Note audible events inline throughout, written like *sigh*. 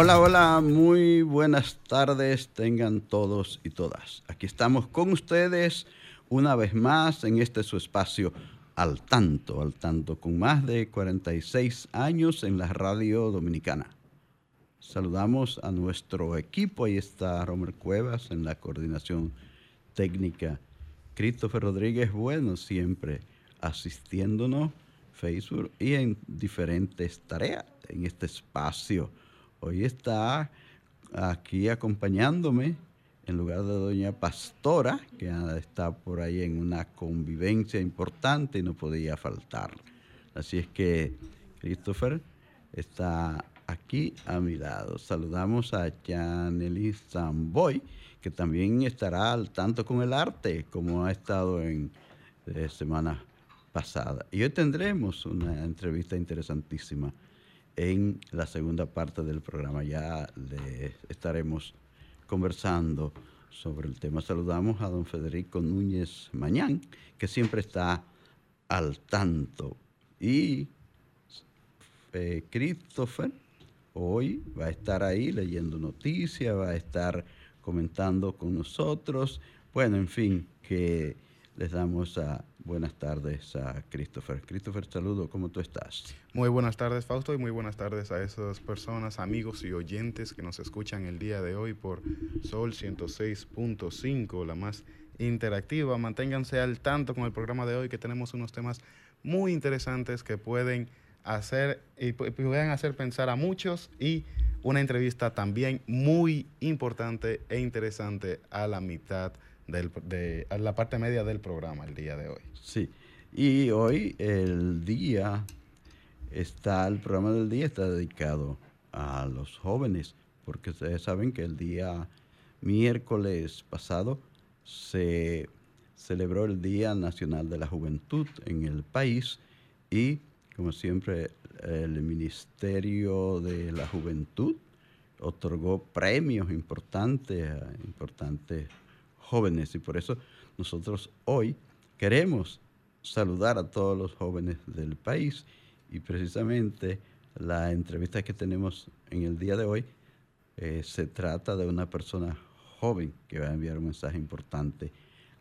Hola, hola, muy buenas tardes tengan todos y todas. Aquí estamos con ustedes una vez más en este su espacio al tanto, al tanto, con más de 46 años en la radio dominicana. Saludamos a nuestro equipo, ahí está Romer Cuevas en la coordinación técnica, Christopher Rodríguez Bueno siempre asistiéndonos, Facebook y en diferentes tareas en este espacio Hoy está aquí acompañándome en lugar de doña Pastora, que está por ahí en una convivencia importante y no podía faltar. Así es que Christopher está aquí a mi lado. Saludamos a Janely Samboy, que también estará al tanto con el arte, como ha estado en eh, semana pasada. Y hoy tendremos una entrevista interesantísima en la segunda parte del programa. Ya le estaremos conversando sobre el tema. Saludamos a don Federico Núñez Mañán, que siempre está al tanto. Y eh, Christopher hoy va a estar ahí leyendo noticias, va a estar comentando con nosotros. Bueno, en fin, que les damos a buenas tardes a Christopher. Christopher, saludo, ¿cómo tú estás? Muy buenas tardes, Fausto, y muy buenas tardes a esas personas, amigos y oyentes que nos escuchan el día de hoy por Sol 106.5, la más interactiva. Manténganse al tanto con el programa de hoy que tenemos unos temas muy interesantes que pueden hacer y pueden hacer pensar a muchos y una entrevista también muy importante e interesante a la mitad de la parte media del programa el día de hoy. Sí, y hoy el día está, el programa del día está dedicado a los jóvenes, porque ustedes saben que el día miércoles pasado se celebró el Día Nacional de la Juventud en el país y, como siempre, el Ministerio de la Juventud otorgó premios importantes a importantes jóvenes y por eso nosotros hoy queremos saludar a todos los jóvenes del país y precisamente la entrevista que tenemos en el día de hoy eh, se trata de una persona joven que va a enviar un mensaje importante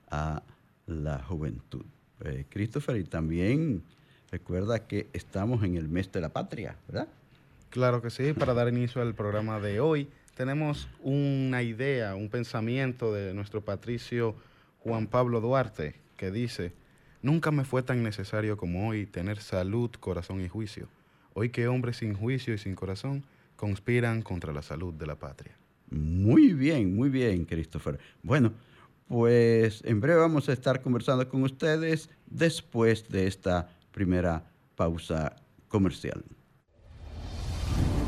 a la juventud. Eh, Christopher, y también recuerda que estamos en el mes de la patria, ¿verdad? Claro que sí, para dar inicio al programa de hoy tenemos una idea, un pensamiento de nuestro patricio Juan Pablo Duarte, que dice, nunca me fue tan necesario como hoy tener salud, corazón y juicio. Hoy que hombres sin juicio y sin corazón conspiran contra la salud de la patria. Muy bien, muy bien, Christopher. Bueno, pues en breve vamos a estar conversando con ustedes después de esta primera pausa comercial.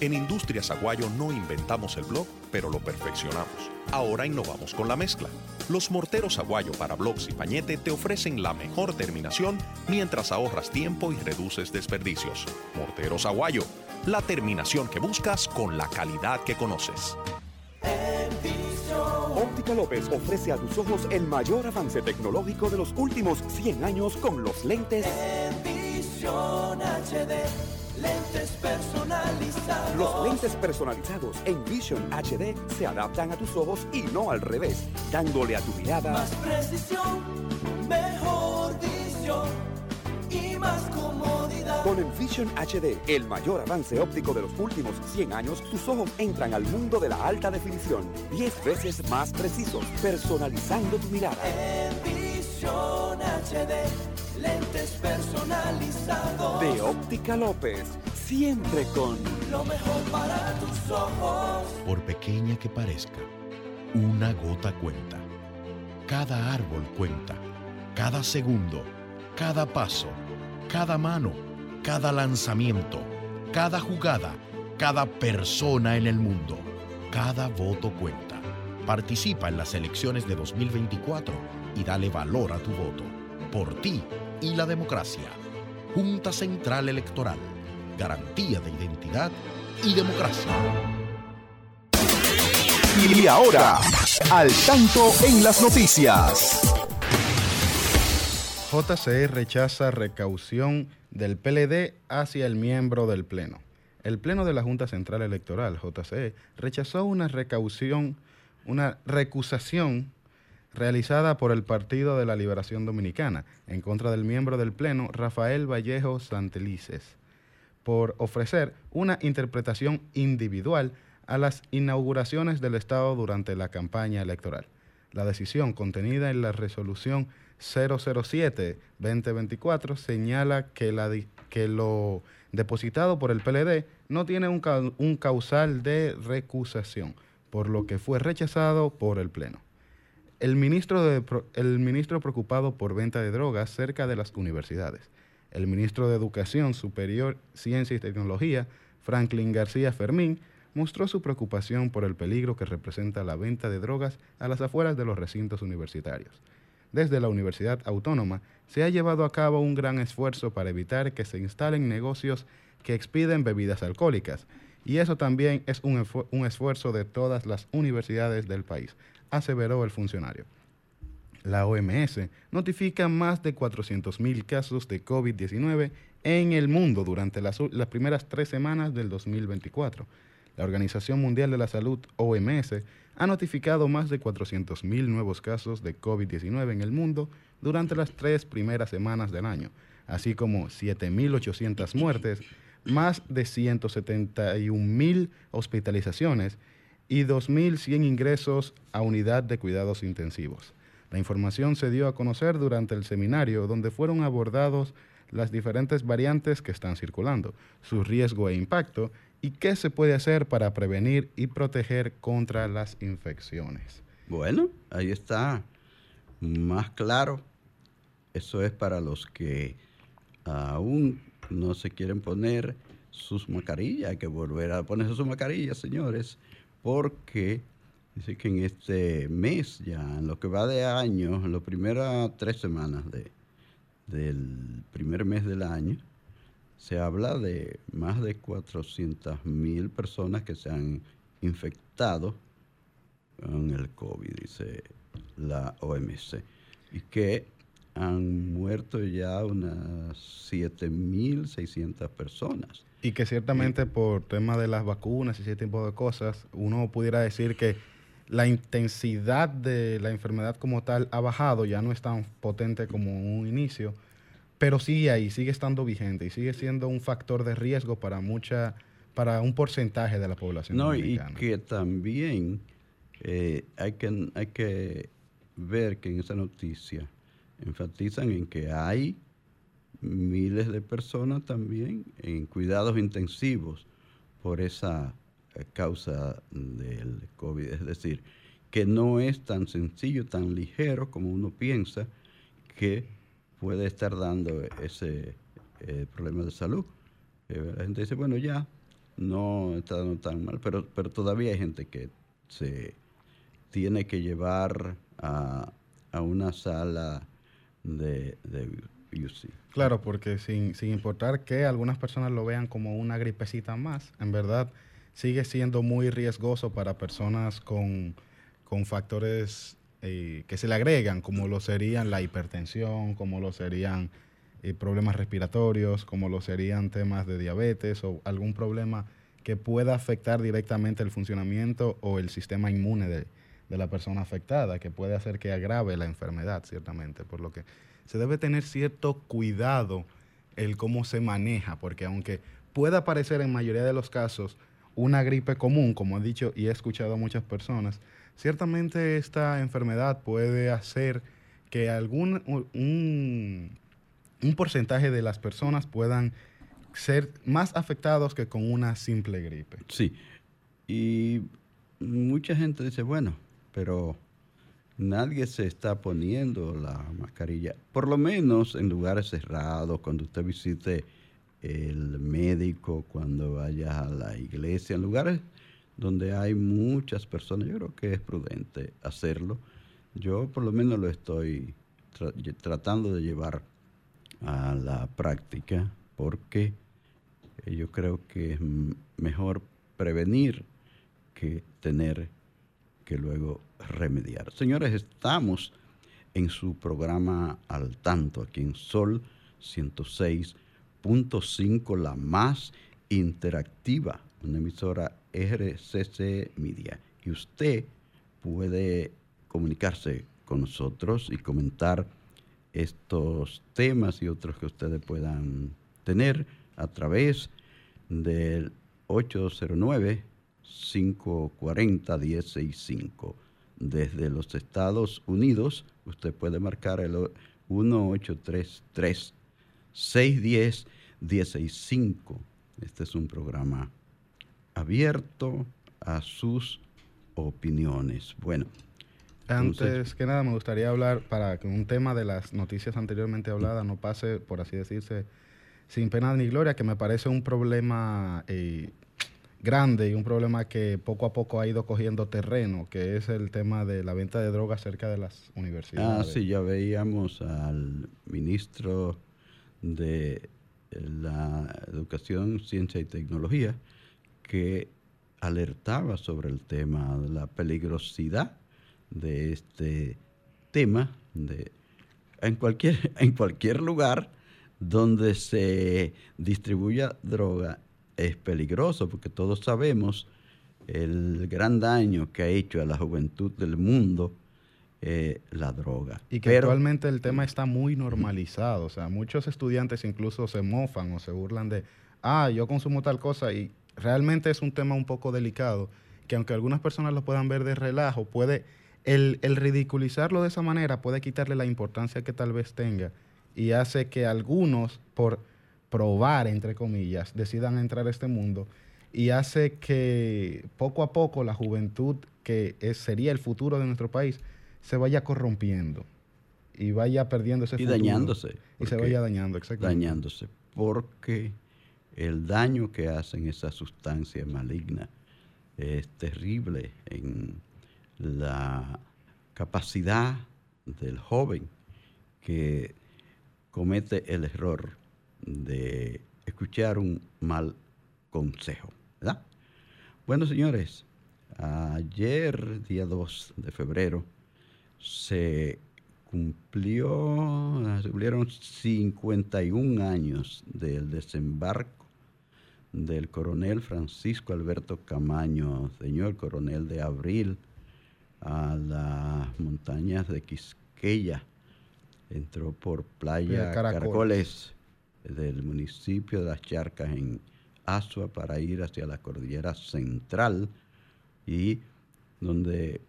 En Industrias Aguayo no inventamos el blog, pero lo perfeccionamos. Ahora innovamos con la mezcla. Los morteros Aguayo para blogs y pañete te ofrecen la mejor terminación mientras ahorras tiempo y reduces desperdicios. Morteros Aguayo, la terminación que buscas con la calidad que conoces. Óptica López ofrece a tus ojos el mayor avance tecnológico de los últimos 100 años con los lentes Envision HD, lentes personalizados. Los lentes personalizados en Vision HD se adaptan a tus ojos y no al revés, dándole a tu mirada Más precisión, mejor visión y más comodidad. Con Envision HD, el mayor avance óptico de los últimos 100 años, tus ojos entran al mundo de la alta definición, 10 veces más precisos, personalizando tu mirada. Envision HD, lentes personalizados. De Óptica López, siempre con Lo mejor para tus ojos. Por pequeña que parezca, una gota cuenta. Cada árbol cuenta. Cada segundo. Cada paso. Cada mano. Cada lanzamiento. Cada jugada. Cada persona en el mundo. Cada voto cuenta. Participa en las elecciones de 2024 y dale valor a tu voto. Por ti y la democracia. Junta Central Electoral. Garantía de identidad y democracia. Y ahora, al tanto en las noticias. JCE rechaza recaución del PLD hacia el miembro del Pleno. El Pleno de la Junta Central Electoral, JCE, rechazó una recaución, una recusación realizada por el Partido de la Liberación Dominicana en contra del miembro del Pleno, Rafael Vallejo Santelices, por ofrecer una interpretación individual a las inauguraciones del Estado durante la campaña electoral. La decisión contenida en la resolución 007-2024 señala que, la que lo depositado por el PLD no tiene un, un causal de recusación, por lo que fue rechazado por el Pleno. El ministro, de el ministro preocupado por venta de drogas cerca de las universidades. El ministro de Educación Superior, Ciencia y Tecnología, Franklin García Fermín, mostró su preocupación por el peligro que representa la venta de drogas a las afueras de los recintos universitarios. Desde la Universidad Autónoma se ha llevado a cabo un gran esfuerzo para evitar que se instalen negocios que expiden bebidas alcohólicas, y eso también es un, un esfuerzo de todas las universidades del país, aseveró el funcionario. La OMS notifica más de 400.000 casos de COVID-19 en el mundo durante las, las primeras tres semanas del 2024. La Organización Mundial de la Salud, OMS, ha notificado más de 400.000 nuevos casos de COVID-19 en el mundo durante las tres primeras semanas del año, así como 7.800 muertes, más de 171.000 hospitalizaciones y 2.100 ingresos a unidad de cuidados intensivos. La información se dio a conocer durante el seminario donde fueron abordados las diferentes variantes que están circulando, su riesgo e impacto y qué se puede hacer para prevenir y proteger contra las infecciones. Bueno, ahí está más claro. Eso es para los que aún no se quieren poner sus mascarillas. Hay que volver a ponerse sus mascarillas, señores, porque dice que en este mes, ya en lo que va de año, en las primeras tres semanas de, del primer mes del año, se habla de más de 400 mil personas que se han infectado con el COVID, dice la OMS, y que han muerto ya unas 7.600 personas. Y que ciertamente por tema de las vacunas y ese tipo de cosas, uno pudiera decir que la intensidad de la enfermedad como tal ha bajado, ya no es tan potente como un inicio, pero sigue ahí, sigue estando vigente y sigue siendo un factor de riesgo para mucha, para un porcentaje de la población No, y dominicana. que también eh, hay, que, hay que ver que en esa noticia enfatizan en que hay miles de personas también en cuidados intensivos por esa eh, causa del COVID. Es decir, que no es tan sencillo, tan ligero como uno piensa que puede estar dando ese eh, problema de salud. Eh, la gente dice, bueno, ya, no está tan mal, pero, pero todavía hay gente que se tiene que llevar a, a una sala de, de UC. Claro, porque sin, sin importar que algunas personas lo vean como una gripecita más, en verdad sigue siendo muy riesgoso para personas con, con factores eh, que se le agregan, como lo serían la hipertensión, como lo serían eh, problemas respiratorios, como lo serían temas de diabetes o algún problema que pueda afectar directamente el funcionamiento o el sistema inmune de, de la persona afectada, que puede hacer que agrave la enfermedad, ciertamente. Por lo que se debe tener cierto cuidado el cómo se maneja, porque aunque pueda parecer en mayoría de los casos una gripe común, como he dicho y he escuchado a muchas personas, ciertamente esta enfermedad puede hacer que algún un, un porcentaje de las personas puedan ser más afectados que con una simple gripe. Sí, y mucha gente dice, bueno, pero nadie se está poniendo la mascarilla, por lo menos en lugares cerrados, cuando usted visite el médico, cuando vaya a la iglesia, en lugares donde hay muchas personas, yo creo que es prudente hacerlo. Yo por lo menos lo estoy tra tratando de llevar a la práctica porque yo creo que es mejor prevenir que tener que luego remediar. Señores, estamos en su programa Al Tanto, aquí en Sol 106.5, la más interactiva, una emisora RCC Media. Y usted puede comunicarse con nosotros y comentar estos temas y otros que ustedes puedan tener a través del 809 540 165 Desde los Estados Unidos, usted puede marcar el 1833 610 165 Este es un programa abierto a sus opiniones. Bueno. Antes entonces, que nada, me gustaría hablar para que un tema de las noticias anteriormente habladas no pase, por así decirse, sin pena ni gloria, que me parece un problema eh, grande y un problema que poco a poco ha ido cogiendo terreno, que es el tema de la venta de drogas cerca de las universidades. Ah, sí, ya veíamos al ministro de la Educación, Ciencia y Tecnología que alertaba sobre el tema de la peligrosidad de este tema de en cualquier *laughs* en cualquier lugar donde se distribuya droga es peligroso porque todos sabemos el gran daño que ha hecho a la juventud del mundo eh, la droga. Y que actualmente el tema está muy normalizado, o sea, muchos estudiantes incluso se mofan o se burlan de, ah, yo consumo tal cosa y realmente es un tema un poco delicado, que aunque algunas personas lo puedan ver de relajo, puede, el, el ridiculizarlo de esa manera puede quitarle la importancia que tal vez tenga y hace que algunos, por probar, entre comillas, decidan entrar a este mundo y hace que poco a poco la juventud, que sería el futuro de nuestro país, se vaya corrompiendo y vaya perdiendo ese y dañándose. Y se vaya dañando, exactamente. Dañándose, porque el daño que hacen esas sustancias malignas es terrible en la capacidad del joven que comete el error de escuchar un mal consejo. ¿verdad? Bueno, señores, ayer, día 2 de febrero, se cumplió, se cumplieron 51 años del desembarco del coronel Francisco Alberto Camaño, señor coronel de Abril, a las montañas de Quisqueya. Entró por Playa Caracoles. del municipio de Las Charcas en Asua para ir hacia la cordillera central y donde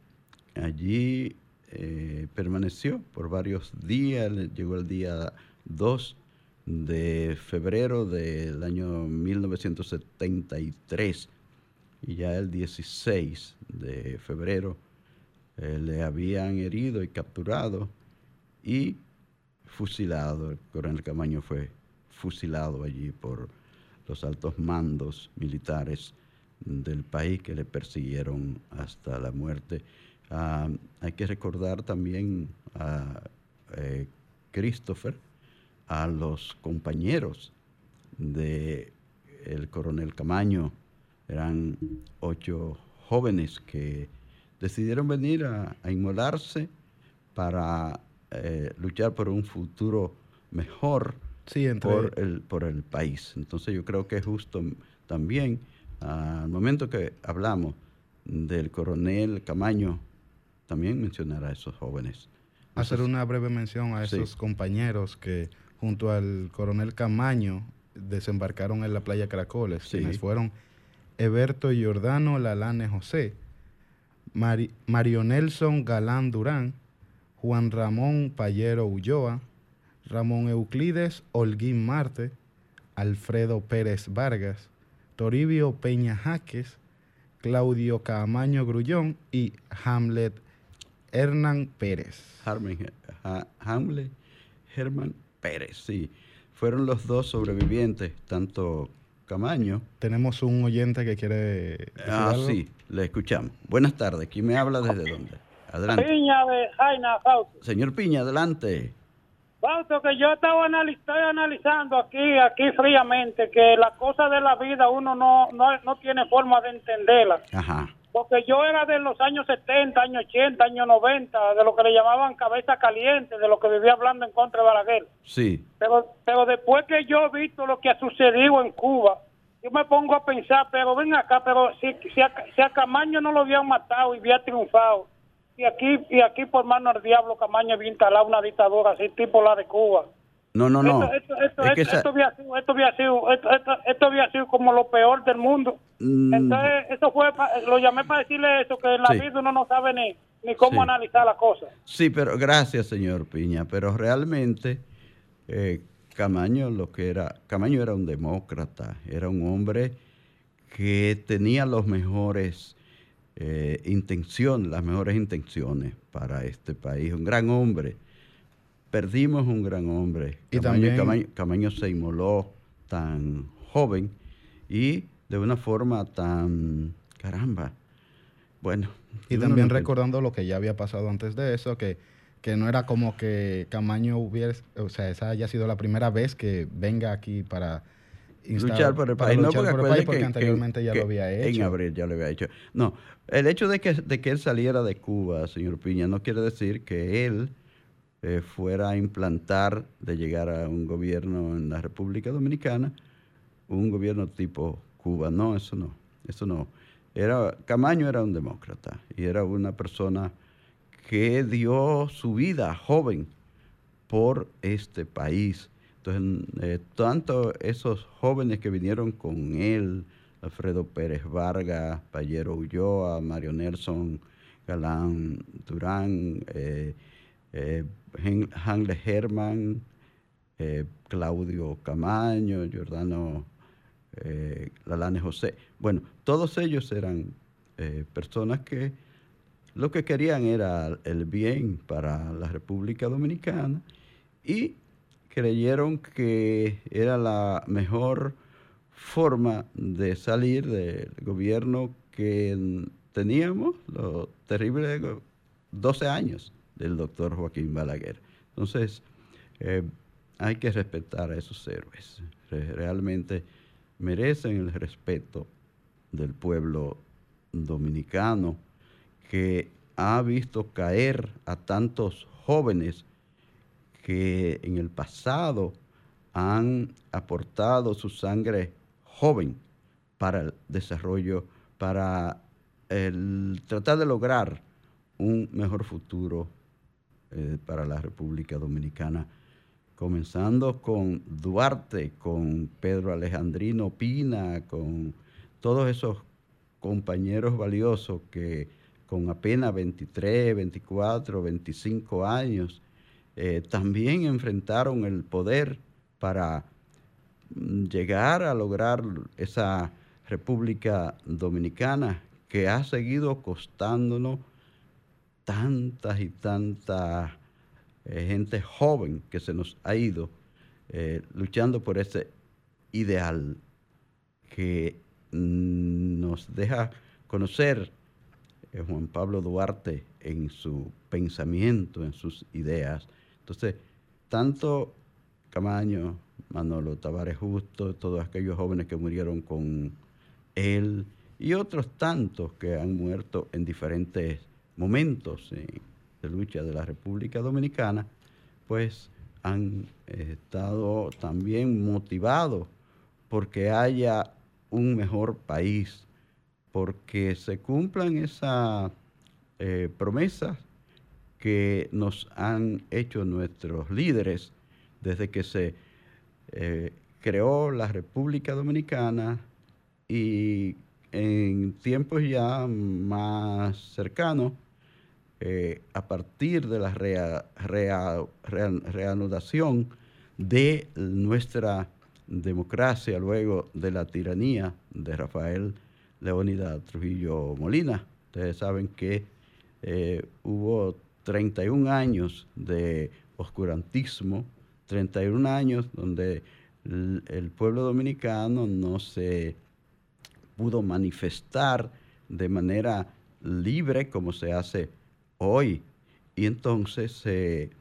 allí eh, permaneció por varios días, llegó el día 2 de febrero del año 1973 y ya el 16 de febrero eh, le habían herido y capturado y fusilado, el coronel Camaño fue fusilado allí por los altos mandos militares del país que le persiguieron hasta la muerte. Ah, hay que recordar también a eh, Christopher, a los compañeros de el coronel Camaño, eran ocho jóvenes que decidieron venir a, inmolarse para eh, luchar por un futuro mejor por, el, por el país. Entonces yo creo que es justo también, al momento que hablamos del coronel Camaño, también mencionar a esos jóvenes. Hacer una breve mención a esos compañeros que junto al coronel Camaño desembarcaron en la playa Caracoles, quienes fueron Eberto Giordano Lalane José, Mario Nelson Galán Durán, Juan Ramón Payero Ulloa, Ramón Euclides Holguín Marte, Alfredo Pérez Vargas, Toribio Peña Jaques, Claudio Camaño Grullón y Hamlet Hernán Pérez. Hamlet Herman Pérez, sí. Fueron los dos sobrevivientes, tanto Camaño. Tenemos un oyente que quiere. Ah, sí, le escuchamos. Buenas tardes. ¿Quién me habla desde dónde? Adelante. Piña de Jaina, Fausto. Señor Piña, adelante. Fausto, que yo estaba estoy analizando aquí, aquí fríamente, que las cosas de la vida uno no, no, no tiene forma de entenderlas. Ajá. Porque yo era de los años 70, años 80, años 90, de lo que le llamaban cabeza caliente, de lo que vivía hablando en contra de Balaguer. Sí. Pero, pero después que yo he visto lo que ha sucedido en Cuba, yo me pongo a pensar, pero ven acá, pero si, si, a, Camaño no lo habían matado y había triunfado, y aquí y aquí por mano del diablo Camaño había instalado una dictadura así tipo la de Cuba. No, no, no. Esto, había sido, esto, había sido, esto, había sido como lo peor del mundo. Mm. Entonces, eso fue, lo llamé para decirle eso, que en la vida uno no sabe ni, ni cómo analizar las cosas. Sí, pero gracias, señor Piña. Pero realmente, eh, Camaño lo que era, Camaño era un demócrata, era un hombre que tenía los mejores eh, intenciones, las mejores intenciones para este país, un gran hombre perdimos un gran hombre. Y Camaño, también... Camaño, se inmoló tan joven y de una forma tan, caramba, bueno. Y también recordando lo que ya había pasado antes de eso, que, que no era como que Camaño hubiese, o sea, esa haya sido la primera vez que venga aquí para luchar por el país. no, porque, anteriormente ya lo había hecho. En abril ya lo había hecho. No, el hecho de que, de que él saliera de Cuba, señor Piña, no quiere decir que él eh, fuera a implantar de llegar a un gobierno en la República Dominicana, un gobierno tipo Cuba. No, eso no, eso no. Era, Camaño era un demócrata y era una persona que dio su vida joven por este país. Entonces, eh, tanto esos jóvenes que vinieron con él, Alfredo Pérez Vargas, Payero Ulloa, Mario Nelson Galán Durán, eh, Hanle Herman, eh, Claudio Camaño, Giordano eh, Lalane José. Bueno, todos ellos eran eh, personas que lo que querían era el bien para la República Dominicana y creyeron que era la mejor forma de salir del gobierno que teníamos, los terribles 12 años del doctor Joaquín Balaguer. Entonces, eh, hay que respetar a esos héroes. Realmente merecen el respeto del pueblo dominicano que ha visto caer a tantos jóvenes que en el pasado han aportado su sangre joven para el desarrollo, para el, tratar de lograr un mejor futuro eh, para la República Dominicana, comenzando con Duarte, con Pedro Alejandrino Pina, con todos esos compañeros valiosos que con apenas 23, 24, 25 años, eh, también enfrentaron el poder para mm, llegar a lograr esa República Dominicana que ha seguido costándonos tantas y tantas eh, gente joven que se nos ha ido eh, luchando por ese ideal que nos deja conocer eh, Juan Pablo Duarte en su pensamiento, en sus ideas. Entonces, tanto Camaño, Manolo Tavares Justo, todos aquellos jóvenes que murieron con él y otros tantos que han muerto en diferentes momentos de lucha de la República Dominicana, pues han estado también motivados porque haya un mejor país, porque se cumplan esas eh, promesas que nos han hecho nuestros líderes desde que se eh, creó la República Dominicana y en tiempos ya más cercanos, eh, a partir de la reanudación de nuestra democracia luego de la tiranía de Rafael Leónidas Trujillo Molina. Ustedes saben que eh, hubo 31 años de oscurantismo, 31 años donde el pueblo dominicano no se pudo manifestar de manera libre como se hace hoy. Y entonces se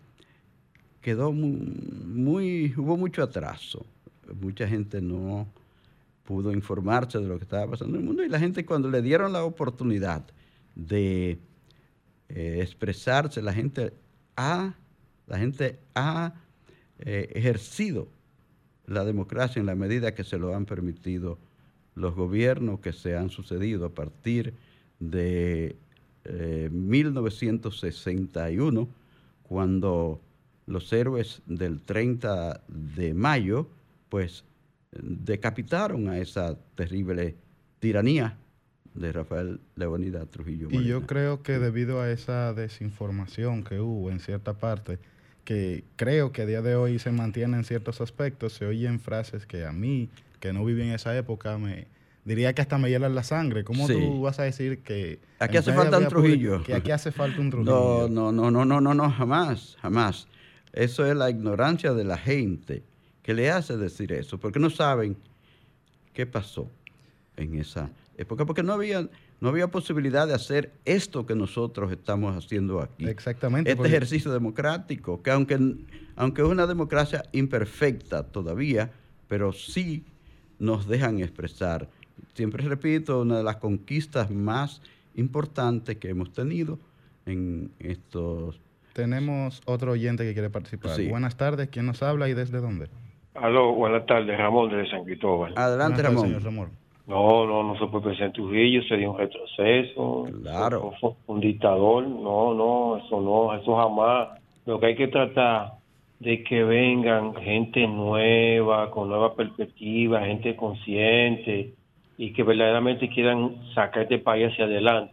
quedó muy, hubo mucho atraso. Mucha gente no pudo informarse de lo que estaba pasando en el mundo y la gente cuando le dieron la oportunidad de eh, expresarse, la gente ha, la gente ha eh, ejercido la democracia en la medida que se lo han permitido los gobiernos que se han sucedido a partir de 1961, eh, cuando los héroes del 30 de mayo, pues decapitaron a esa terrible tiranía de Rafael Leonidas Trujillo. Y yo creo que debido a esa desinformación que hubo en cierta parte, que creo que a día de hoy se mantiene en ciertos aspectos, se oyen frases que a mí, que no viví en esa época, me, diría que hasta me hielan la sangre. ¿Cómo tú vas a decir que... Aquí hace falta un Trujillo. Que aquí hace falta un Trujillo. No, no, no, no, no, no, jamás, jamás. Eso es la ignorancia de la gente que le hace decir eso, porque no saben qué pasó en esa época, porque no había, no había posibilidad de hacer esto que nosotros estamos haciendo aquí. Exactamente. Este ejercicio democrático, que aunque, aunque es una democracia imperfecta todavía, pero sí nos dejan expresar siempre repito, una de las conquistas más importantes que hemos tenido en estos... Tenemos otro oyente que quiere participar. Buenas tardes, ¿quién nos habla y desde dónde? Aló, buenas tardes, Ramón de San Cristóbal. Adelante, Ramón. Ramón. No, no, no se puede pensar en Trujillo, sería un retroceso. Claro. Un dictador, no, no, eso no, eso jamás. Lo que hay que tratar de que vengan gente nueva, con nueva perspectiva, gente consciente, y que verdaderamente quieran sacar este país hacia adelante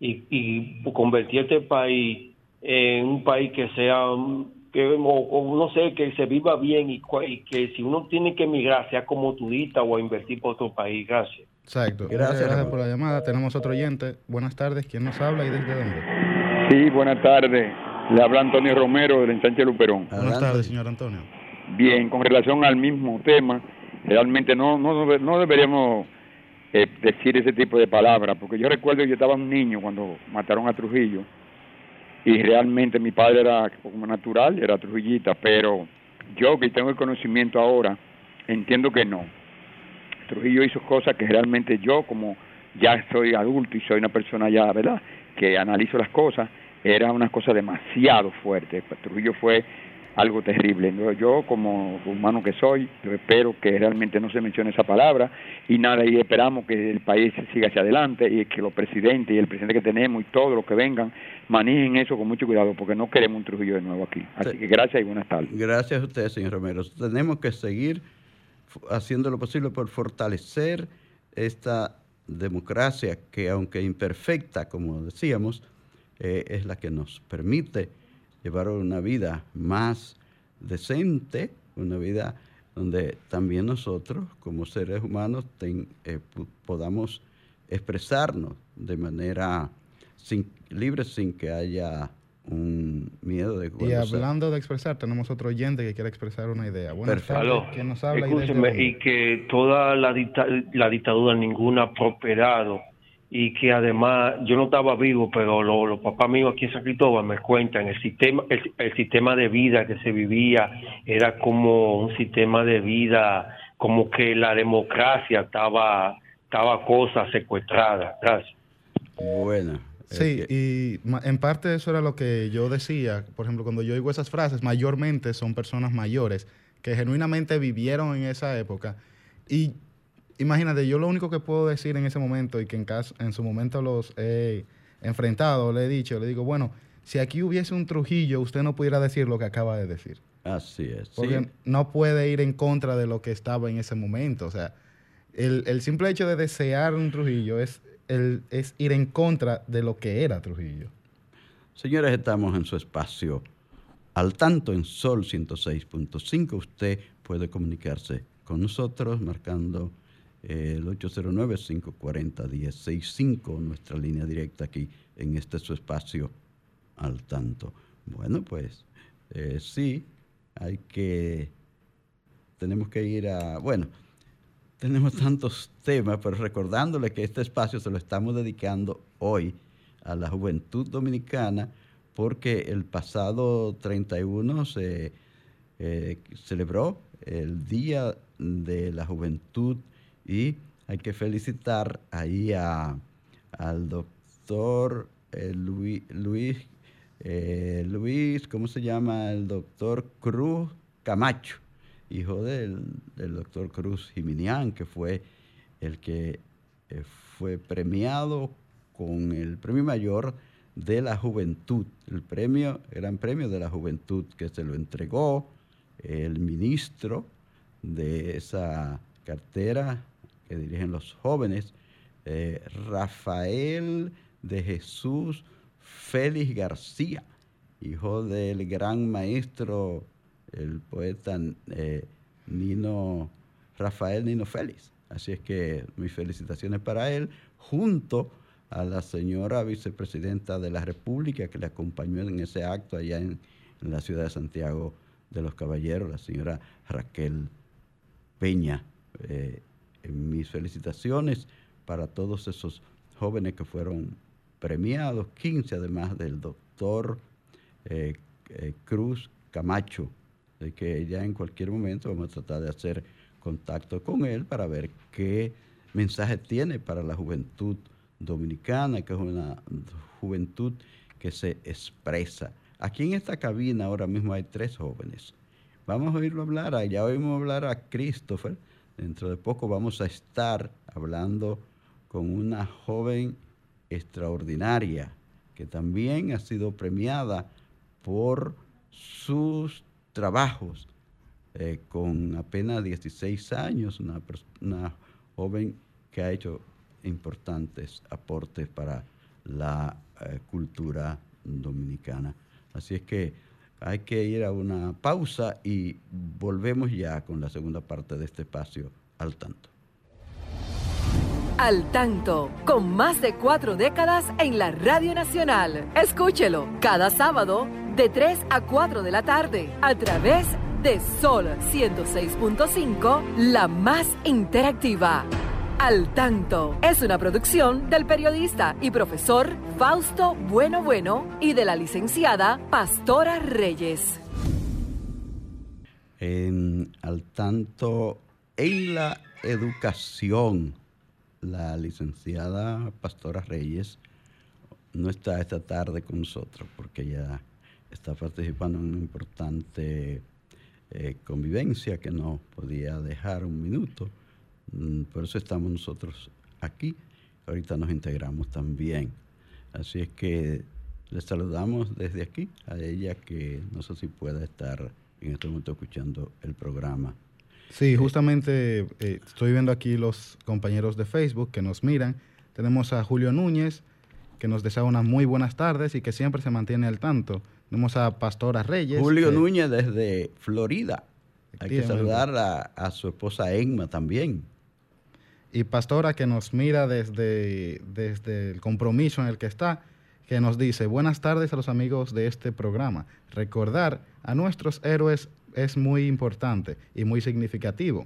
y, y convertir este país en un país que sea que o, no sé que se viva bien y, que si uno tiene que emigrar sea como turista o invertir por otro país. Gracias. Exacto. Gracias, gracias por la llamada. Tenemos otro oyente. Buenas tardes. Quién nos habla y desde dónde sí buenas tardes. Le habla Antonio Romero del ensanche Luperón. Buenas tardes señor Antonio. Bien con relación al mismo tema realmente no no no deberíamos eh, decir ese tipo de palabras, porque yo recuerdo que yo estaba un niño cuando mataron a Trujillo y realmente mi padre era como natural, era trujillita, pero yo que tengo el conocimiento ahora, entiendo que no. Trujillo hizo cosas que realmente yo, como ya soy adulto y soy una persona ya, ¿verdad?, que analizo las cosas, era una cosa demasiado fuerte. Trujillo fue algo terrible. Yo, como humano que soy, espero que realmente no se mencione esa palabra y nada, y esperamos que el país siga hacia adelante y que los presidentes y el presidente que tenemos y todos los que vengan manejen eso con mucho cuidado porque no queremos un Trujillo de nuevo aquí. Así que gracias y buenas tardes. Gracias a usted, señor Romero. Tenemos que seguir haciendo lo posible por fortalecer esta democracia que, aunque imperfecta, como decíamos, eh, es la que nos permite llevar una vida más decente, una vida donde también nosotros como seres humanos eh, podamos expresarnos de manera sin, libre sin que haya un miedo de Y hablando de expresar, tenemos otro oyente que quiere expresar una idea. Aló. ¿quién nos habla desde y que toda la, dicta- la dictadura ninguna ha prosperado y que además yo no estaba vivo, pero lo- los papás míos aquí en San Cristóbal me cuentan el sistema el, el sistema de vida que se vivía era como un sistema de vida como que la democracia estaba estaba cosa secuestrada. Gracias. Bueno. Sí, y en parte eso era lo que yo decía. Por ejemplo, cuando yo digo esas frases, mayormente son personas mayores que genuinamente vivieron en esa época. Y imagínate, yo lo único que puedo decir en ese momento y que en, caso, en su momento los he enfrentado, le he dicho, le digo, bueno, si aquí hubiese un Trujillo, usted no pudiera decir lo que acaba de decir. Así es. Porque sí. no puede ir en contra de lo que estaba en ese momento. O sea, el, el simple hecho de desear un Trujillo es, el, es ir en contra de lo que era Trujillo. Señores, estamos en su espacio al tanto en Sol 106.5. Usted puede comunicarse con nosotros marcando el 809-540-1065, nuestra línea directa aquí en este su espacio al tanto. Bueno, pues eh, sí, hay que, tenemos que ir a, bueno, *laughs* tenemos tantos temas, pero recordándole que este espacio se lo estamos dedicando hoy a la juventud dominicana, porque el pasado 31 se eh, celebró el Día de la Juventud y hay que felicitar ahí a, al doctor eh, Luis, Luis, eh, Luis, ¿cómo se llama? El doctor Cruz Camacho, hijo del, del doctor Cruz Jiminián, que fue el que eh, fue premiado con el premio mayor de la juventud, el premio, gran premio de la juventud que se lo entregó el ministro de esa cartera que dirigen los jóvenes, eh, Rafael de Jesús Félix García, hijo del gran maestro, el poeta eh, Nino Rafael Nino Félix. Así es que mis felicitaciones para él, junto a la señora vicepresidenta de la República que le acompañó en ese acto allá en, la ciudad de Santiago de los Caballeros, la señora Raquel Peña. Eh, mis felicitaciones para todos esos jóvenes que fueron premiados, 15 además del doctor eh, eh, Cruz Camacho, de que ya en cualquier momento vamos a tratar de hacer contacto con él para ver qué mensaje tiene para la juventud dominicana, que es una juventud que se expresa. Aquí en esta cabina ahora mismo hay tres jóvenes. Vamos a oírlo hablar, ya oímos hablar a Christopher. Dentro de poco vamos a estar hablando con una joven extraordinaria que también ha sido premiada por sus trabajos eh, con apenas 16 años, una, joven que ha hecho importantes aportes para la eh, cultura dominicana. Así es que hay que ir a una pausa y volvemos ya con la segunda parte de este espacio al tanto. Al tanto, con más de cuatro décadas en la Radio Nacional. Escúchelo cada sábado de 3 a 4 de la tarde a través de Sol 106.5, la más interactiva. Al tanto es una producción del periodista y profesor Fausto Bueno Bueno y de la licenciada Pastora Reyes. Al tanto en la educación, la licenciada Pastora Reyes no está esta tarde con nosotros porque ella está participando en una importante eh, convivencia que no podía dejar un minuto. Mm, Por eso estamos nosotros aquí. Ahorita nos integramos también. Así es que le saludamos desde aquí a ella que no sé si pueda estar en este momento escuchando el programa. Sí, justamente eh, estoy viendo aquí los compañeros de Facebook que nos miran. Tenemos a Julio Núñez, que nos desea unas muy buenas tardes y que siempre se mantiene al tanto. Tenemos a Pastora Reyes. Julio que- Núñez desde Florida. Hay que saludar a, a su esposa Emma también. Y Pastora que nos mira desde, desde el compromiso en el que está, que nos dice, buenas tardes a los amigos de este programa. Recordar a nuestros héroes es muy importante y muy significativo.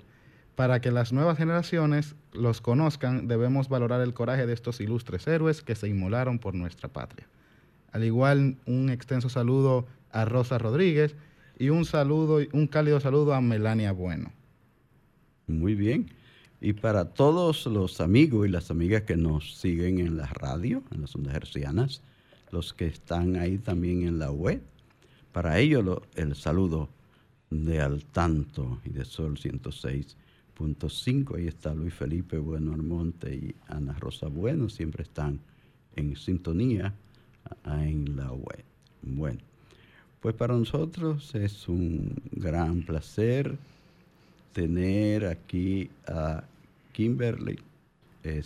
Para que las nuevas generaciones los conozcan, debemos valorar el coraje de estos ilustres héroes que se inmolaron por nuestra patria. Al igual, un extenso saludo a Rosa Rodríguez y un saludo, un cálido saludo a Melania Bueno. Muy bien. Y para todos los amigos y las amigas que nos siguen en la radio, en las ondas hercianas, los que están ahí también en la web, para ellos el saludo de Al Tanto y de Sol 106.5. Ahí está Luis Felipe Bueno Armonte y Ana Rosa Bueno, siempre están en sintonía en la web. Bueno, pues para nosotros es un gran placer tener aquí a Kimberly eh.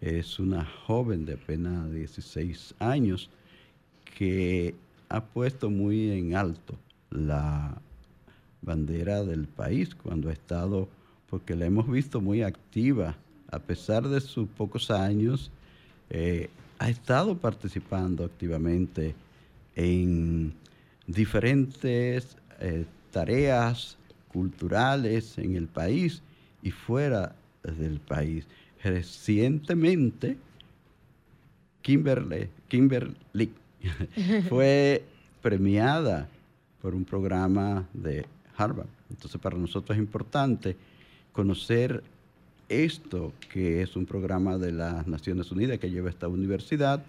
Es una joven de apenas 16 años que ha puesto muy en alto la bandera del país cuando ha estado, porque la hemos visto muy activa, a pesar de sus pocos años, eh, ha estado participando activamente en diferentes eh, tareas culturales en el país y fuera del país. Recientemente, Kimberly, Kimberly *laughs* fue premiada por un programa de Harvard. Entonces, para nosotros es importante conocer esto, que es un programa de las Naciones Unidas que lleva esta universidad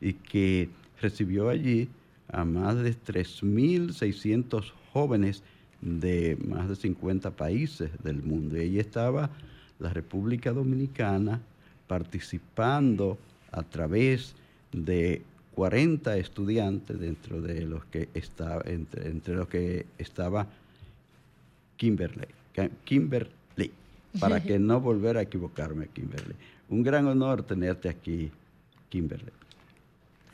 y que recibió allí a más de 3.600 jóvenes de más de 50 países del mundo. Y ahí estaba la República Dominicana participando a través de 40 estudiantes dentro de los que estaba entre, entre los que estaba Kimberley, Kimberly, para *laughs* que no volver a equivocarme, Kimberly. Un gran honor tenerte aquí, Kimberly.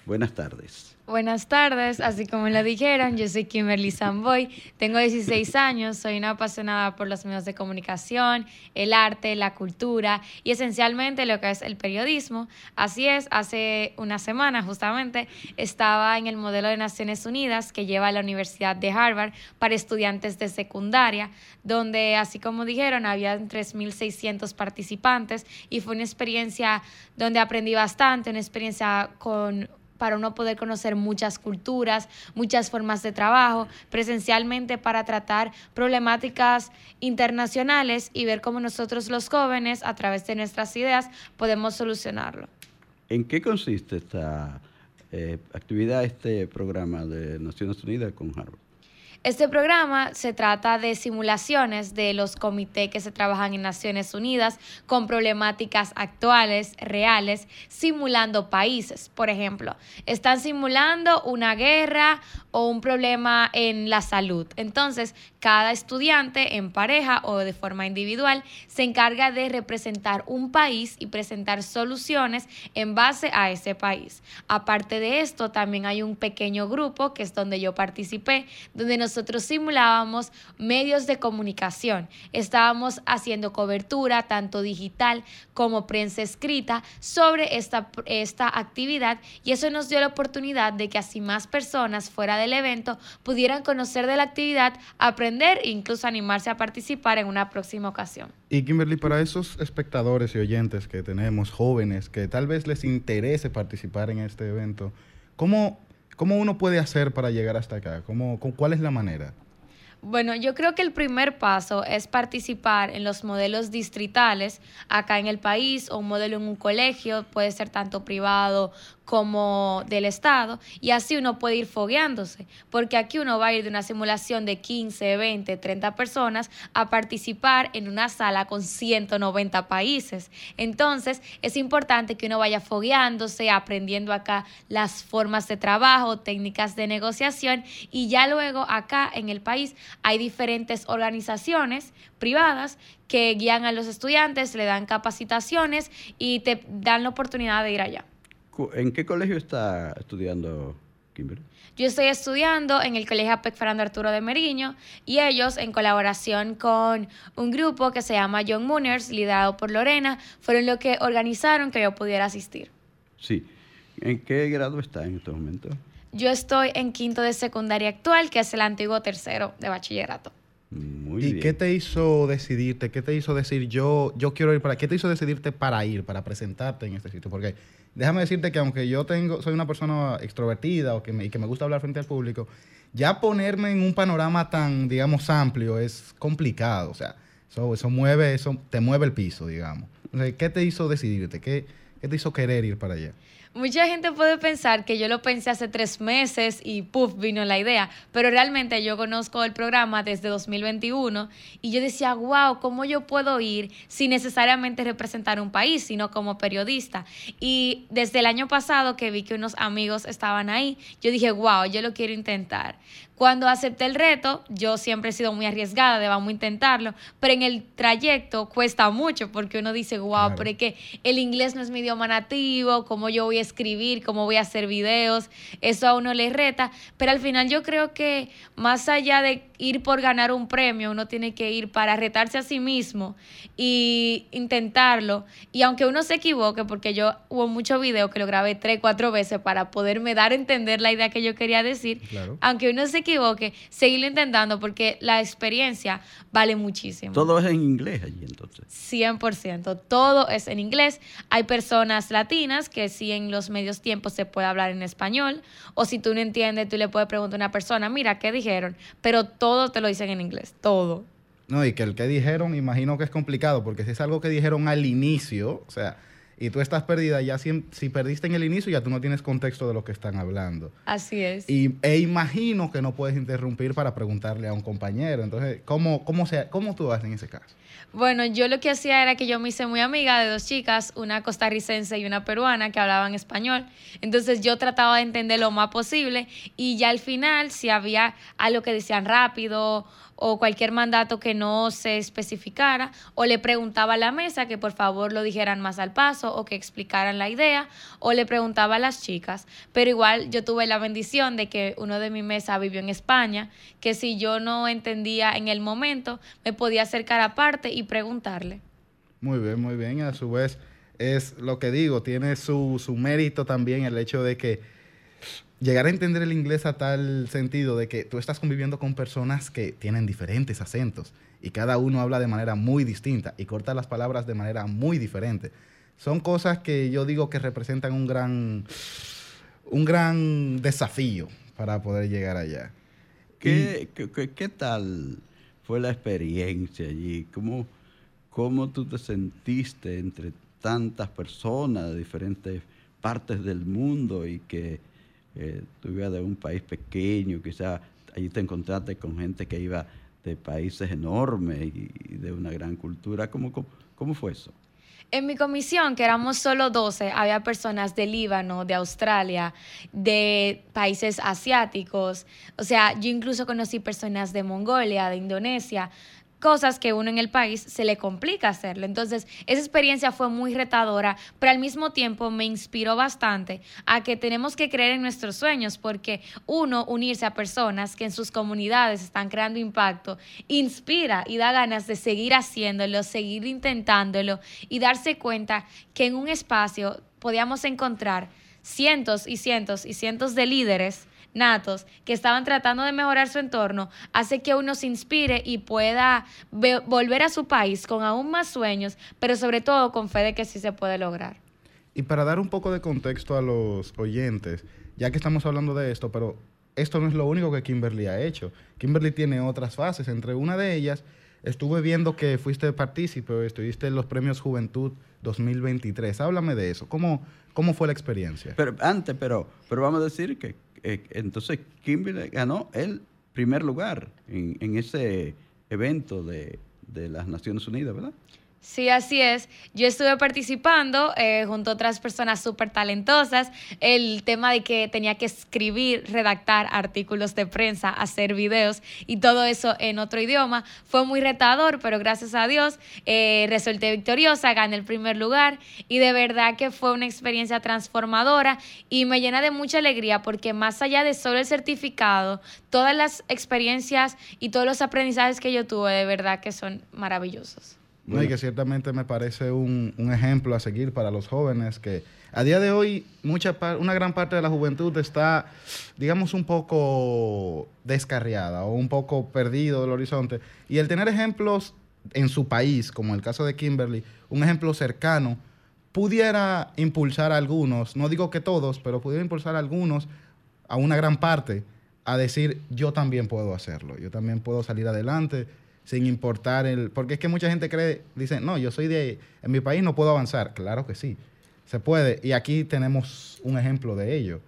Buenas tardes. Buenas tardes, así como lo dijeron, yo soy Kimberly Samboy, tengo 16 años, soy una apasionada por los medios de comunicación, el arte, la cultura y esencialmente lo que es el periodismo. Así es, hace una semana justamente estaba en el modelo de Naciones Unidas que lleva la Universidad de Harvard para estudiantes de secundaria, donde así como dijeron, había 3.600 participantes y fue una experiencia donde aprendí bastante, una experiencia con para uno poder conocer muchas culturas, muchas formas de trabajo, presencialmente para tratar problemáticas internacionales y ver cómo nosotros los jóvenes, a través de nuestras ideas, podemos solucionarlo. ¿En qué consiste esta eh, actividad, este programa de Naciones Unidas con Harvard? Este programa se trata de simulaciones de los comités que se trabajan en Naciones Unidas con problemáticas actuales, reales, simulando países. Por ejemplo, están simulando una guerra o un problema en la salud. Entonces, cada estudiante en pareja o de forma individual se encarga de representar un país y presentar soluciones en base a ese país. Aparte de esto, también hay un pequeño grupo, que es donde yo participé, donde nos nosotros simulábamos medios de comunicación. Estábamos haciendo cobertura, tanto digital como prensa escrita, sobre esta, esta actividad y eso nos dio la oportunidad de que así más personas fuera del evento pudieran conocer de la actividad, aprender e incluso animarse a participar en una próxima ocasión. Y Kimberly, para esos espectadores y oyentes que tenemos, jóvenes, que tal vez les interese participar en este evento, ¿cómo ¿Cómo uno puede hacer para llegar hasta acá? ¿Cómo, ¿Cuál es la manera? Bueno, yo creo que el primer paso es participar en los modelos distritales acá en el país o un modelo en un colegio, puede ser tanto privado como del Estado, y así uno puede ir fogueándose, porque aquí uno va a ir de una simulación de 15, 20, 30 personas a participar en una sala con 190 países. Entonces, es importante que uno vaya fogueándose, aprendiendo acá las formas de trabajo, técnicas de negociación, y ya luego acá en el país hay diferentes organizaciones privadas que guían a los estudiantes, le dan capacitaciones y te dan la oportunidad de ir allá. ¿En qué colegio está estudiando Kimberly? Yo estoy estudiando en el Colegio APEC Fernando Arturo de Meriño y ellos, en colaboración con un grupo que se llama Young Mooners, liderado por Lorena, fueron los que organizaron que yo pudiera asistir. Sí. ¿En qué grado está en este momento? Yo estoy en quinto de secundaria actual, que es el antiguo tercero de bachillerato. Muy ¿Y bien. qué te hizo decidirte? ¿Qué te hizo decir yo, yo quiero ir para? ¿Qué te hizo decidirte para ir, para presentarte en este sitio? Porque déjame decirte que aunque yo tengo, soy una persona extrovertida o que me, y que me gusta hablar frente al público, ya ponerme en un panorama tan, digamos, amplio es complicado. O sea, eso, eso mueve, eso te mueve el piso, digamos. ¿qué te hizo decidirte? ¿Qué, qué te hizo querer ir para allá? Mucha gente puede pensar que yo lo pensé hace tres meses y puff, vino la idea, pero realmente yo conozco el programa desde 2021 y yo decía, wow, ¿cómo yo puedo ir sin necesariamente representar un país, sino como periodista? Y desde el año pasado que vi que unos amigos estaban ahí, yo dije, wow, yo lo quiero intentar. Cuando acepté el reto, yo siempre he sido muy arriesgada de vamos a intentarlo, pero en el trayecto cuesta mucho porque uno dice, wow, Claro. pero es que el inglés no es mi idioma nativo, cómo yo voy a escribir, cómo voy a hacer videos, eso a uno le reta, pero al final yo creo que más allá de ir por ganar un premio, uno tiene que ir para retarse a sí mismo y intentarlo. Y aunque uno se equivoque, porque yo hubo muchos videos que lo grabé tres, cuatro veces para poderme dar a entender la idea que yo quería decir, Claro. aunque uno se equivoque, seguirlo intentando porque la experiencia vale muchísimo. Todo es en inglés allí entonces. 100%. Todo es en inglés. Hay personas latinas que sí en los medios tiempos se puede hablar en español. O si tú no entiendes, tú le puedes preguntar a una persona, mira, ¿qué dijeron? Pero todo te lo dicen en inglés. Todo. No, y que el que dijeron, imagino que es complicado, porque si es algo que dijeron al inicio, o sea, y tú estás perdida, ya si, si perdiste en el inicio, ya tú no tienes contexto de lo que están hablando. Así es. Y, e imagino que no puedes interrumpir para preguntarle a un compañero. Entonces, ¿cómo, cómo, se, cómo tú haces en ese caso? Bueno, yo lo que hacía era que yo me hice muy amiga de dos chicas, una costarricense y una peruana que hablaban español. Entonces yo trataba de entender lo más posible y ya al final, si había algo que decían rápido o cualquier mandato que no se especificara, o le preguntaba a la mesa que por favor lo dijeran más al paso o que explicaran la idea, o le preguntaba a las chicas. Pero igual yo tuve la bendición de que uno de mi mesa vivió en España, que si yo no entendía en el momento, me podía acercar aparte y preguntarle. Muy bien, muy bien. A su vez, es lo que digo, tiene su, su mérito también el hecho de que llegar a entender el inglés a tal sentido de que tú estás conviviendo con personas que tienen diferentes acentos y cada uno habla de manera muy distinta y corta las palabras de manera muy diferente. Son cosas que yo digo que representan un gran, un gran desafío para poder llegar allá. ¿Qué, qué, qué- qué tal fue la experiencia allí? ¿Cómo, ¿Cómo tú te sentiste entre tantas personas de diferentes partes del mundo y que eh, tú de un país pequeño, quizá allí te encontraste con gente que iba de países enormes y, y de una gran cultura? ¿Cómo, cómo, cómo fue eso? En mi comisión, que éramos solo 12, había personas de Líbano, de Australia, de países asiáticos. O sea, yo incluso conocí personas de Mongolia, de Indonesia, cosas que uno en el país se le complica hacerlo. Entonces, esa experiencia fue muy retadora, pero al mismo tiempo me inspiró bastante a que tenemos que creer en nuestros sueños, porque uno, unirse a personas que en sus comunidades están creando impacto, inspira y da ganas de seguir haciéndolo, seguir intentándolo y darse cuenta que en un espacio podíamos encontrar cientos y cientos y cientos de líderes natos que estaban tratando de mejorar su entorno, hace que uno se inspire y pueda ve- volver a su país con aún más sueños, pero sobre todo con fe de que sí se puede lograr. Y para dar un poco de contexto a los oyentes, ya que estamos hablando de esto, pero esto no es lo único que Kimberly ha hecho. Kimberly tiene otras fases. Entre una de ellas, estuve viendo que fuiste partícipe, estuviste en los premios Juventud 2023. Háblame de eso. ¿Cómo, cómo fue la experiencia? Pero antes, pero, pero vamos a decir que eh, entonces Kimberly ganó el primer lugar en, en ese evento de, de las Naciones Unidas, ¿verdad? Sí, así es. Yo estuve participando eh, junto a otras personas súper talentosas. El tema de que tenía que escribir, redactar artículos de prensa, hacer videos y todo eso en otro idioma fue muy retador, pero gracias a Dios eh, resulté victoriosa, gané el primer lugar y de verdad que fue una experiencia transformadora y me llena de mucha alegría porque más allá de solo el certificado, todas las experiencias y todos los aprendizajes que yo tuve de verdad que son maravillosos. No, y que ciertamente me parece un, un ejemplo a seguir para los jóvenes que a día de hoy mucha una gran parte de la juventud está, digamos, un poco descarriada o un poco perdido del horizonte. Y el tener ejemplos en su país, como el caso de Kimberly, un ejemplo cercano, pudiera impulsar a algunos, no digo que todos, pero pudiera impulsar a algunos, a una gran parte, a decir, yo también puedo hacerlo, yo también puedo salir adelante sin importar el... Porque es que mucha gente cree, dice, no, yo soy de... En mi país no puedo avanzar. Claro que sí, se puede. Y aquí tenemos un ejemplo de ello.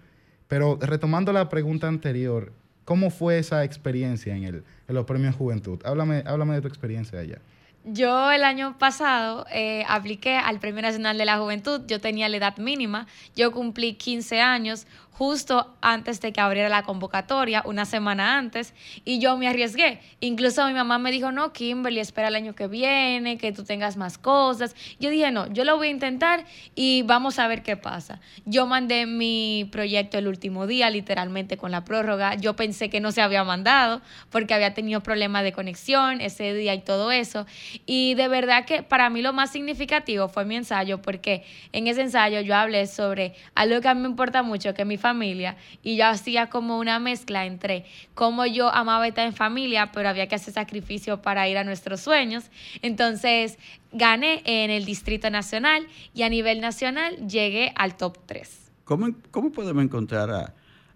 Pero retomando la pregunta anterior, ¿cómo fue esa experiencia en, el, en los premios Juventud? Háblame, háblame de tu experiencia allá. Yo el año pasado eh, apliqué al Premio Nacional de la Juventud, yo tenía la edad mínima, yo cumplí 15 años justo antes de que abriera la convocatoria, una semana antes, y yo me arriesgué. Incluso mi mamá me dijo, no, Kimberly, espera el año que viene, que tú tengas más cosas. Yo dije, no, yo lo voy a intentar y vamos a ver qué pasa. Yo mandé mi proyecto el último día, literalmente con la prórroga. Yo pensé que no se había mandado porque había tenido problemas de conexión ese día y todo eso. Y de verdad que para mí lo más significativo fue mi ensayo porque en ese ensayo yo hablé sobre algo que a mí me importa mucho, que mi familia, y yo hacía como una mezcla entre cómo yo amaba estar en familia, pero había que hacer sacrificio para ir a nuestros sueños. Entonces gané en el Distrito Nacional y a nivel nacional llegué al top 3. ¿Cómo, cómo podemos encontrar a,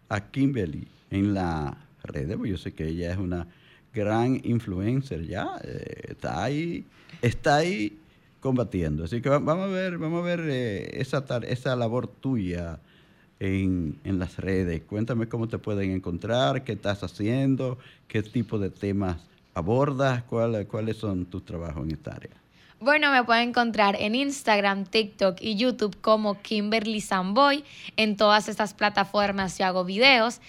a Kimberly en la red? Pues yo sé que ella es una gran influencer ya, eh, está ahí, está ahí combatiendo. Así que va- vamos a ver, vamos a ver eh, esa, esa labor tuya en, en las redes. Cuéntame cómo te pueden encontrar, qué estás haciendo, qué tipo de temas abordas, cuál- cuáles son tus trabajos en esta área. Bueno, me pueden encontrar en Instagram, TikTok y YouTube como Kimberly Samboy. En todas estas plataformas yo hago videos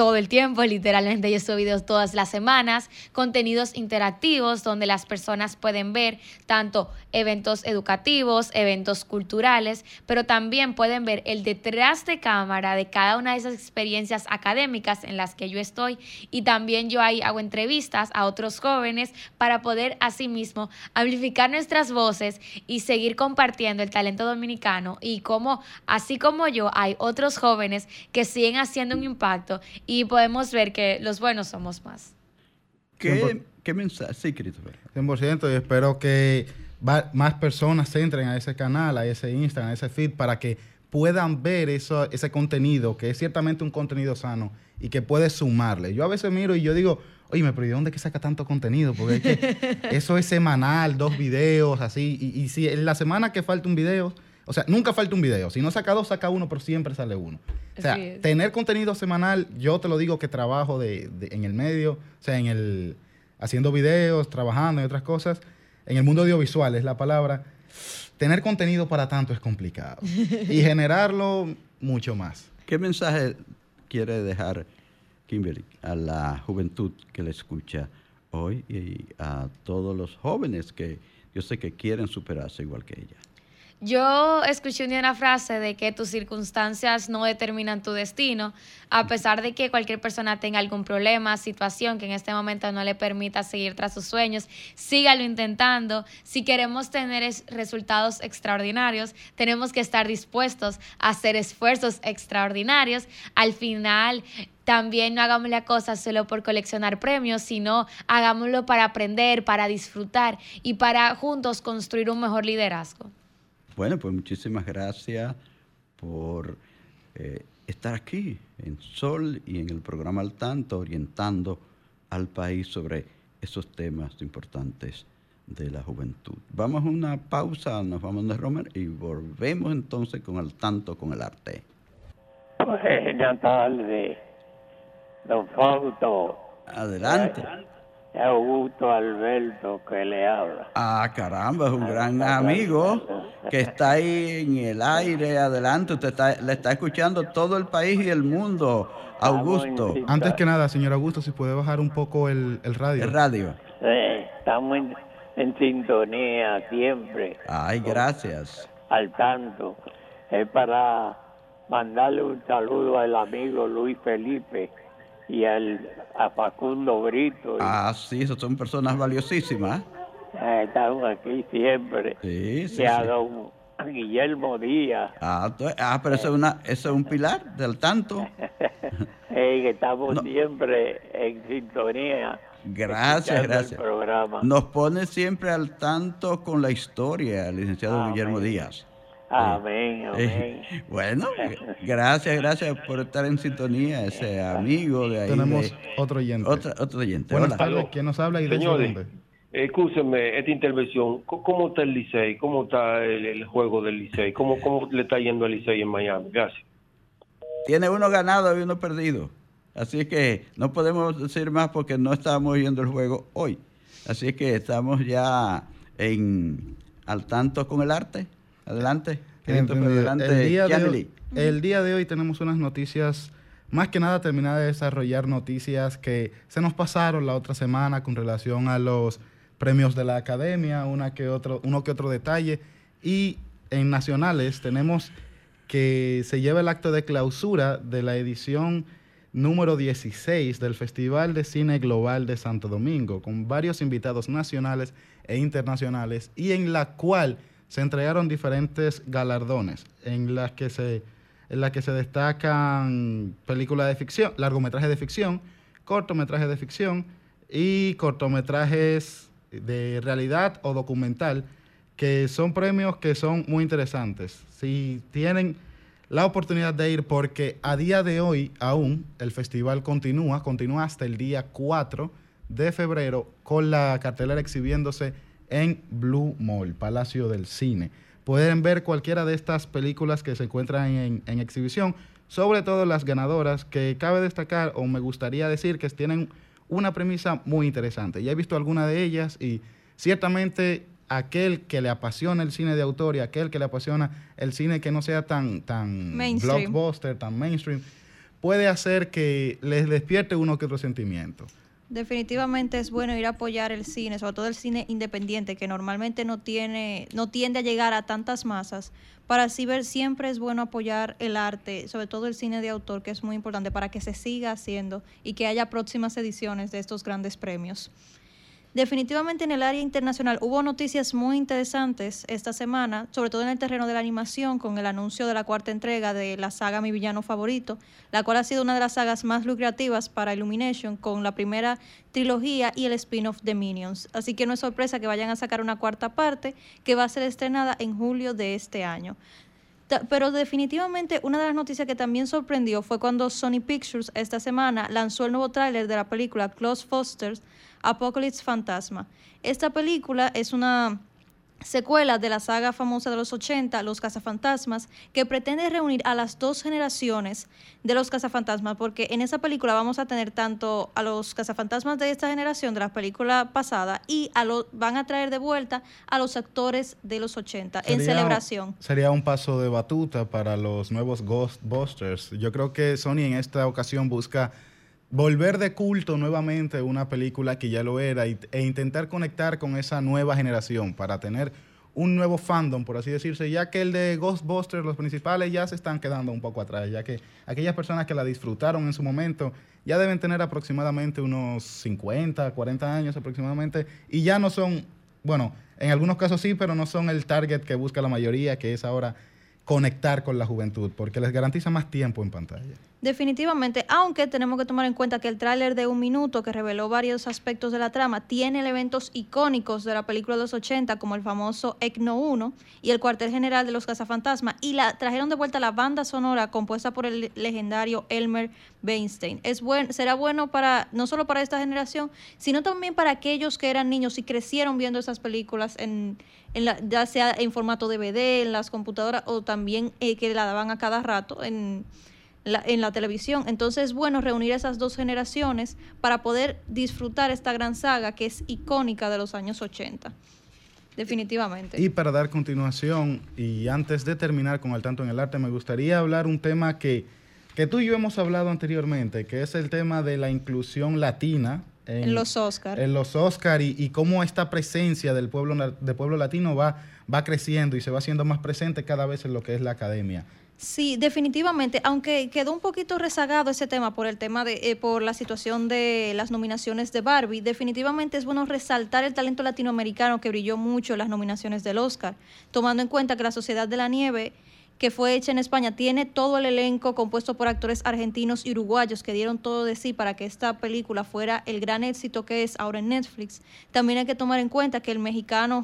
todo el tiempo, literalmente yo subo videos todas las semanas, contenidos interactivos donde las personas pueden ver tanto eventos educativos, eventos culturales, pero también pueden ver el detrás de cámara de cada una de esas experiencias académicas en las que yo estoy. Y también yo ahí hago entrevistas a otros jóvenes para poder asimismo amplificar nuestras voces y seguir compartiendo el talento dominicano y cómo así como yo hay otros jóvenes que siguen haciendo un impacto y podemos ver que los buenos somos más. ¿Qué, qué mensaje? Sí, Christopher. 100% y espero que va- más personas entren a ese canal, a ese Instagram, a ese feed, para que puedan ver eso, ese contenido, que es ciertamente un contenido sano y que puede sumarle. Yo a veces miro y yo digo, oye, pero ¿y de dónde es que saca tanto contenido? Porque es que *laughs* eso es semanal, dos videos, así. Y, y si en la semana que falta un video, o sea, nunca falta un video. Si no saca dos, saca uno, pero siempre sale uno. O sea, tener contenido semanal, yo te lo digo que trabajo de, de- en el medio, o sea, en el haciendo videos, trabajando y otras cosas. En el mundo audiovisual es la palabra. Tener contenido para tanto es complicado. y *laughs* generarlo mucho más. ¿Qué mensaje quiere dejar Kimberly a la juventud que le escucha hoy y a todos los jóvenes que yo sé que quieren superarse igual que ella? Yo escuché una frase de que tus circunstancias no determinan tu destino, a pesar de que cualquier persona tenga algún problema, situación que en este momento no le permita seguir tras sus sueños, sígalo intentando. Si queremos tener es- resultados extraordinarios, tenemos que estar dispuestos a hacer esfuerzos extraordinarios. Al final, también no hagamos la cosa solo por coleccionar premios, sino hagámoslo para aprender, para disfrutar y para juntos construir un mejor liderazgo. Bueno, pues muchísimas gracias por eh, estar aquí en Sol y en el programa Al Tanto, orientando al país sobre esos temas importantes de la juventud. Vamos a una pausa, nos vamos de Romer y volvemos entonces con Al Tanto con el arte. Buenas tardes, don Fausto. Adelante. Augusto Alberto que le habla. Ah, caramba, es un gran amigo que está ahí en el aire, adelante, usted está, le está escuchando todo el país y el mundo, Augusto. Antes que nada, señor Augusto, si puede bajar un poco el, el radio. El radio. Sí, estamos en, en sintonía siempre, Ay, gracias. al tanto. Es para mandarle un saludo al amigo Luis Felipe y al, a Facundo Brito. y- Ah, sí, esas son personas valiosísimas. Eh, estamos aquí siempre. Sí, sí, y a sí. don Guillermo Díaz, Ah, tú- ah, pero eso es, una, eso es un pilar del tanto. *laughs* eh, que estamos No. siempre en sintonía. Gracias, gracias. El programa. Nos pone siempre al tanto con la historia, licenciado Amén. Guillermo Díaz. Amén, amén. Eh, bueno, gracias, gracias por estar en sintonía, ese amigo de ahí. Tenemos de- otro oyente. otra- otro oyente. Buenas Hola. tardes, ¿quién nos habla y Señores, dónde? Escúcheme esta intervención. ¿Cómo está el Licey? ¿Cómo está el, el juego del Licey? ¿Cómo, ¿Cómo le está yendo al Licey en Miami? Gracias. Tiene uno ganado y uno perdido. Así que no podemos decir más porque no estábamos viendo el juego hoy. Así que estamos ya en al tanto con el arte. Adelante. Adelante, El día, de hoy, el día de hoy tenemos unas noticias, más que nada terminar de desarrollar noticias que se nos pasaron la otra semana con relación a los premios de la academia, que otro, uno que otro detalle. Y en nacionales tenemos que se lleva el acto de clausura de la edición número 16 del Festival de Cine Global de Santo Domingo, con varios invitados nacionales e internacionales, y en la cual se entregaron diferentes galardones, en las que se, en las que se destacan películas de ficción, largometrajes de ficción, cortometrajes de ficción y cortometrajes de realidad o documental, que son premios que son muy interesantes. Si tienen la oportunidad de ir, porque a día de hoy aún el festival continúa, continúa hasta el día 4 de febrero con la cartelera exhibiéndose en Blue Mall, Palacio del Cine. Pueden ver cualquiera de estas películas que se encuentran en, en exhibición, sobre todo las ganadoras, que cabe destacar o me gustaría decir que tienen una premisa muy interesante. Ya he visto alguna de ellas y ciertamente aquel que le apasiona el cine de autor y aquel que le apasiona el cine que no sea tan, tan Mainstream. blockbuster, tan mainstream, puede hacer que les despierte uno que otro sentimiento. Definitivamente es bueno ir a apoyar el cine, sobre todo el cine independiente, que normalmente no tiene, no tiende a llegar a tantas masas. Para así ver, siempre es bueno apoyar el arte, sobre todo el cine de autor, que es muy importante para que se siga haciendo y que haya próximas ediciones de estos grandes premios. Definitivamente en el área internacional hubo noticias muy interesantes esta semana, sobre todo en el terreno de la animación, con el anuncio de la cuarta entrega de la saga Mi Villano Favorito, la cual ha sido una de las sagas más lucrativas para Illumination, con la primera trilogía y el spin-off de Minions. Así que no es sorpresa que vayan a sacar una cuarta parte que va a ser estrenada en julio de este año. Pero definitivamente una de las noticias que también sorprendió fue cuando Sony Pictures esta semana lanzó el nuevo tráiler de la película Close Foster's Apocalypse Fantasma. Esta película es una secuela de la saga famosa de los 80, Los Cazafantasmas, que pretende reunir a las dos generaciones de los cazafantasmas, porque en esa película vamos a tener tanto a los cazafantasmas de esta generación, de la película pasada, y a lo, van a traer de vuelta a los actores de los 80 en celebración. Sería un paso de batuta para los nuevos Ghostbusters. Yo creo que Sony en esta ocasión busca volver de culto nuevamente una película que ya lo era y- e intentar conectar con esa nueva generación para tener un nuevo fandom, por así decirse, ya que el de Ghostbusters, los principales, ya se están quedando un poco atrás, ya que aquellas personas que la disfrutaron en su momento ya deben tener aproximadamente unos 50, 40 años aproximadamente, y ya no son, bueno, en algunos casos sí, pero no son el target que busca la mayoría, que es ahora conectar con la juventud, porque les garantiza más tiempo en pantalla. Definitivamente, aunque tenemos que tomar en cuenta que el tráiler de un minuto que reveló varios aspectos de la trama tiene elementos icónicos de la película de los 80 como el famoso ECNO 1 y el cuartel general de los cazafantasmas y la trajeron de vuelta la banda sonora compuesta por el legendario Elmer Weinstein. Es buen, será bueno para no solo para esta generación, sino también para aquellos que eran niños y crecieron viendo esas películas en, en la- ya sea en formato DVD, en las computadoras o también eh, que la daban a cada rato en la- en la televisión. Entonces es bueno reunir esas dos generaciones para poder disfrutar esta gran saga que es icónica de los años 80. Definitivamente. Y para dar continuación, y antes de terminar con el tanto en el arte, me gustaría hablar un tema que, que tú y yo hemos hablado anteriormente, que es el tema de la inclusión latina. En los Oscar. En los y, y cómo esta presencia del pueblo, del pueblo latino va, va creciendo y se va haciendo más presente cada vez en lo que es la academia. Sí, definitivamente, aunque quedó un poquito rezagado ese tema por el tema de eh, por la situación de las nominaciones de Barbie, definitivamente es bueno resaltar el talento latinoamericano que brilló mucho en las nominaciones del Oscar, tomando en cuenta que la Sociedad de la Nieve que fue hecha en España, tiene todo el elenco compuesto por actores argentinos y uruguayos que dieron todo de sí para que esta película fuera el gran éxito que es ahora en Netflix. También hay que tomar en cuenta que el mexicano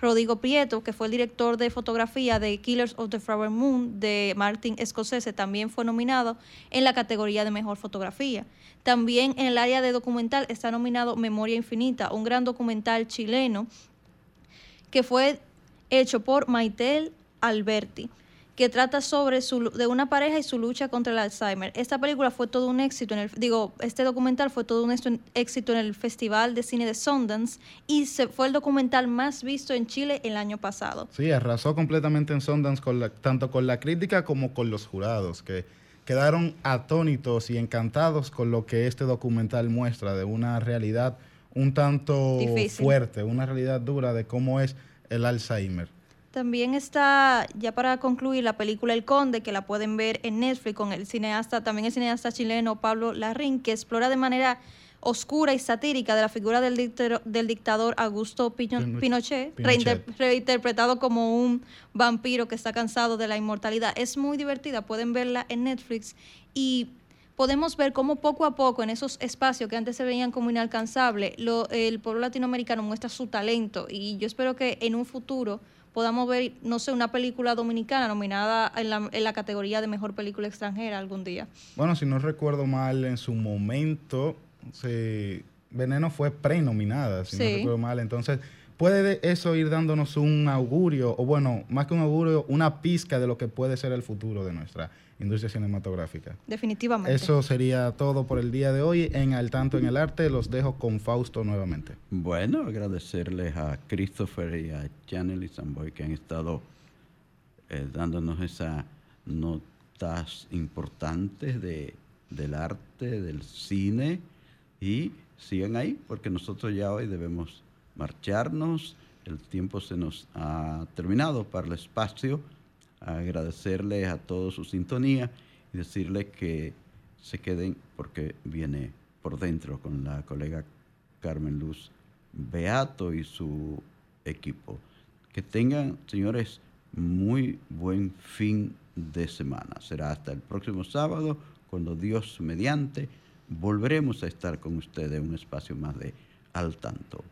Rodrigo Prieto, que fue el director de fotografía de Killers of the Flower Moon de Martin Scorsese, también fue nominado en la categoría de mejor fotografía. También en el área de documental está nominado Memoria Infinita, un gran documental chileno que fue hecho por Maitel Alberti que trata sobre su, de una pareja y su lucha contra el Alzheimer. Esta película fue todo un éxito, en el, digo, este documental fue todo un éxito en el Festival de Cine de Sundance y se, fue el documental más visto en Chile el año pasado. Sí, arrasó completamente en Sundance con tanto con la crítica como con los jurados, que quedaron atónitos y encantados con lo que este documental muestra de una realidad un tanto fuerte, una realidad dura de cómo es el Alzheimer. También está, ya para concluir, la película El Conde, que la pueden ver en Netflix con el cineasta, también el cineasta chileno Pablo Larrín, que explora de manera oscura y satírica de la figura del, dictador, del dictador Augusto Pinochet, reinterpretado como un vampiro que está cansado de la inmortalidad. Es muy divertida, pueden verla en Netflix y podemos ver cómo poco a poco en esos espacios que antes se veían como inalcanzables, el pueblo latinoamericano muestra su talento y yo espero que en un futuro podamos ver, no sé, una película dominicana nominada en la, en la categoría de mejor película extranjera algún día. Bueno, si no recuerdo mal, en su momento, Veneno fue prenominada, si no recuerdo mal. Entonces, puede eso ir dándonos un augurio, o bueno, más que un augurio, una pizca de lo que puede ser el futuro de nuestra industria cinematográfica. Definitivamente. Eso sería todo por el día de hoy en Al Tanto en el Arte. Los dejo con Fausto nuevamente. Bueno, agradecerles a Christopher y a Chanel y Samboy que han estado eh, dándonos esas notas importantes de, del arte, del cine y sigan ahí porque nosotros ya hoy debemos marcharnos. El tiempo se nos ha terminado para el espacio agradecerles a todos su sintonía y decirles que se queden porque viene por dentro con la colega Carmen Luz Beato y su equipo. Que tengan, señores, muy buen fin de semana. Será hasta el próximo sábado, cuando Dios mediante, volveremos a estar con ustedes en un espacio más de al tanto.